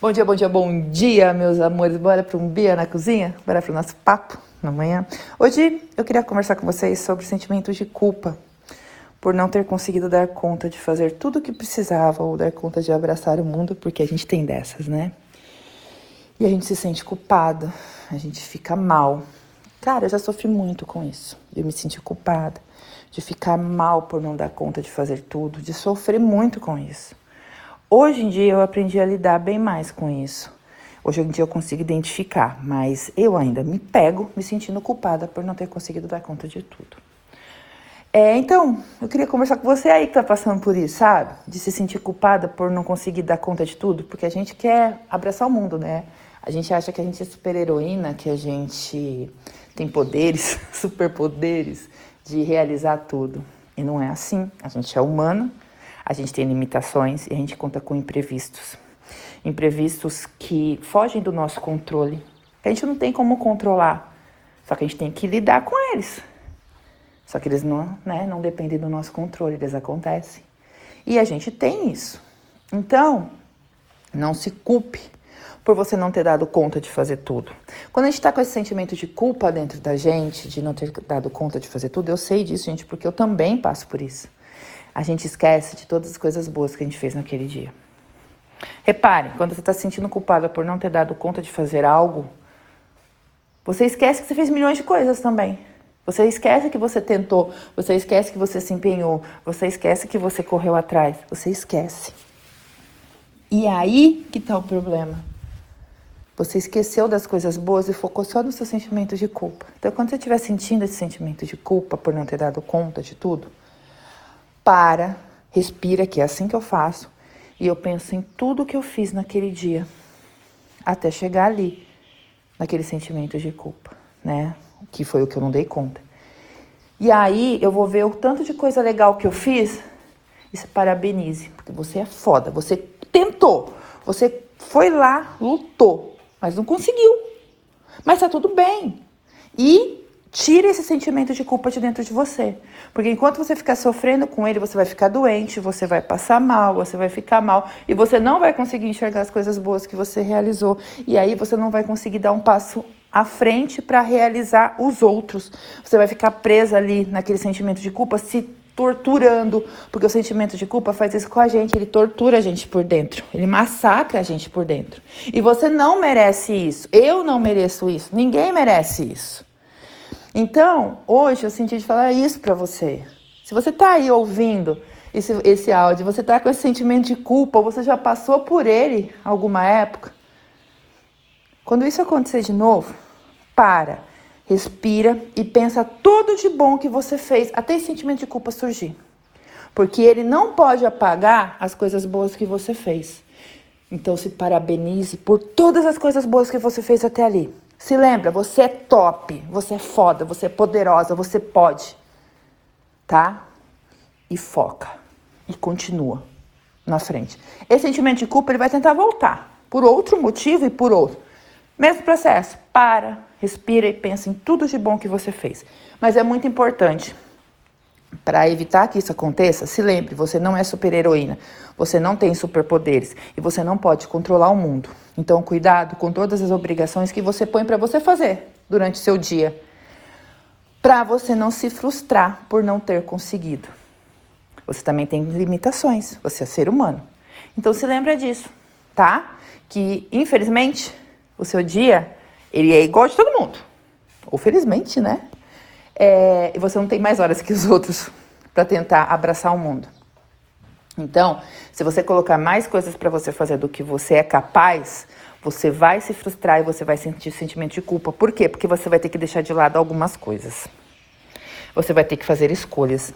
Bom dia, bom dia, bom dia, meus amores. Bora para um Bia na cozinha? Bora para o nosso papo na manhã? Hoje eu queria conversar com vocês sobre sentimentos de culpa por não ter conseguido dar conta de fazer tudo o que precisava ou dar conta de abraçar o mundo, porque a gente tem dessas, né? E a gente se sente culpada, a gente fica mal. Cara, eu já sofri muito com isso. Eu me senti culpada de ficar mal por não dar conta de fazer tudo, de sofrer muito com isso. Hoje em dia eu aprendi a lidar bem mais com isso. Hoje em dia eu consigo identificar, mas eu ainda me pego me sentindo culpada por não ter conseguido dar conta de tudo. É, então, eu queria conversar com você aí que tá passando por isso, sabe? De se sentir culpada por não conseguir dar conta de tudo, porque a gente quer abraçar o mundo, né? A gente acha que a gente é super heroína, que a gente tem poderes, superpoderes de realizar tudo. E não é assim. A gente é humano, a gente tem limitações e a gente conta com imprevistos. Imprevistos que fogem do nosso controle. A gente não tem como controlar. Só que a gente tem que lidar com eles. Só que eles não, né, não dependem do nosso controle, eles acontecem. E a gente tem isso. Então, não se culpe por você não ter dado conta de fazer tudo. Quando a gente está com esse sentimento de culpa dentro da gente, de não ter dado conta de fazer tudo, eu sei disso, gente, porque eu também passo por isso a gente esquece de todas as coisas boas que a gente fez naquele dia. Repare, quando você está se sentindo culpada por não ter dado conta de fazer algo, você esquece que você fez milhões de coisas também. Você esquece que você tentou, você esquece que você se empenhou, você esquece que você correu atrás, você esquece. E é aí que está o problema. Você esqueceu das coisas boas e focou só no seu sentimento de culpa. Então, quando você estiver sentindo esse sentimento de culpa por não ter dado conta de tudo, para, respira, que é assim que eu faço, e eu penso em tudo que eu fiz naquele dia, até chegar ali, naquele sentimento de culpa, né? Que foi o que eu não dei conta. E aí eu vou ver o tanto de coisa legal que eu fiz e se parabenize, porque você é foda, você tentou, você foi lá, lutou, mas não conseguiu. Mas tá tudo bem. E Tire esse sentimento de culpa de dentro de você. Porque enquanto você ficar sofrendo com ele, você vai ficar doente, você vai passar mal, você vai ficar mal e você não vai conseguir enxergar as coisas boas que você realizou. E aí você não vai conseguir dar um passo à frente para realizar os outros. Você vai ficar presa ali naquele sentimento de culpa, se torturando, porque o sentimento de culpa faz isso com a gente, ele tortura a gente por dentro, ele massacra a gente por dentro. E você não merece isso, eu não mereço isso, ninguém merece isso. Então, hoje eu senti de falar isso para você. Se você está aí ouvindo esse, esse áudio, você está com esse sentimento de culpa, você já passou por ele alguma época, quando isso acontecer de novo, para, respira e pensa tudo de bom que você fez, até esse sentimento de culpa surgir. Porque ele não pode apagar as coisas boas que você fez. Então se parabenize por todas as coisas boas que você fez até ali. Se lembra, você é top, você é foda, você é poderosa, você pode. Tá? E foca. E continua na frente. Esse sentimento de culpa ele vai tentar voltar. Por outro motivo e por outro. Mesmo processo. Para, respira e pensa em tudo de bom que você fez. Mas é muito importante para evitar que isso aconteça, se lembre, você não é super-heroína, você não tem superpoderes e você não pode controlar o mundo. Então, cuidado com todas as obrigações que você põe para você fazer durante seu dia, para você não se frustrar por não ter conseguido. Você também tem limitações, você é ser humano. Então, se lembra disso, tá? Que, infelizmente, o seu dia, ele é igual de todo mundo. Ou felizmente, né? É, e você não tem mais horas que os outros para tentar abraçar o mundo. Então, se você colocar mais coisas para você fazer do que você é capaz, você vai se frustrar e você vai sentir sentimento de culpa. Por quê? Porque você vai ter que deixar de lado algumas coisas. Você vai ter que fazer escolhas.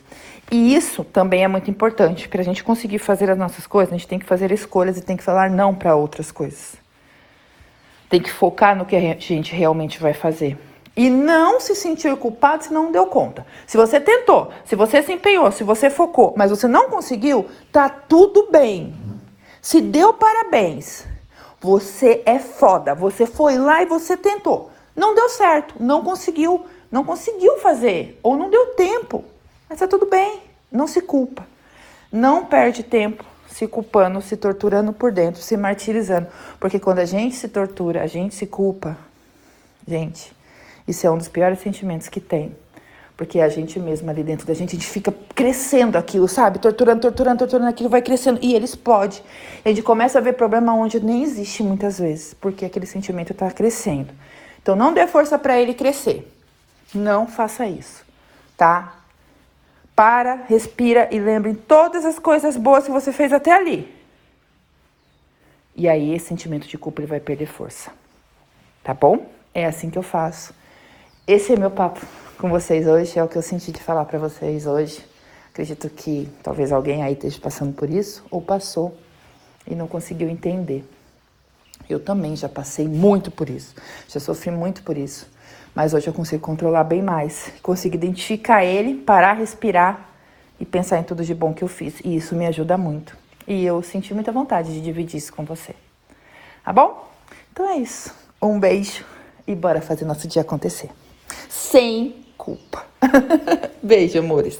E isso também é muito importante. Para a gente conseguir fazer as nossas coisas, a gente tem que fazer escolhas e tem que falar não para outras coisas. Tem que focar no que a gente realmente vai fazer. E não se sentir culpado se não deu conta. Se você tentou, se você se empenhou, se você focou, mas você não conseguiu, tá tudo bem. Se deu parabéns. Você é foda. Você foi lá e você tentou. Não deu certo, não conseguiu, não conseguiu fazer ou não deu tempo. Mas tá tudo bem. Não se culpa. Não perde tempo se culpando, se torturando por dentro, se martirizando. Porque quando a gente se tortura, a gente se culpa, gente, isso é um dos piores sentimentos que tem. Porque a gente mesma ali dentro da gente, a gente fica crescendo aquilo, sabe? Torturando, torturando, torturando, aquilo vai crescendo. E ele explode. A gente começa a ver problema onde nem existe muitas vezes, porque aquele sentimento está crescendo. Então não dê força para ele crescer. Não faça isso, tá? Para, respira e lembre todas as coisas boas que você fez até ali. E aí esse sentimento de culpa ele vai perder força. Tá bom? É assim que eu faço. Esse é meu papo com vocês hoje, é o que eu senti de falar para vocês hoje. Acredito que talvez alguém aí esteja passando por isso ou passou e não conseguiu entender. Eu também já passei muito por isso, já sofri muito por isso, mas hoje eu consigo controlar bem mais, consigo identificar ele, parar, respirar e pensar em tudo de bom que eu fiz, e isso me ajuda muito. E eu senti muita vontade de dividir isso com você. Tá bom? Então é isso. Um beijo e bora fazer nosso dia acontecer. Sem culpa. Beijo, amores.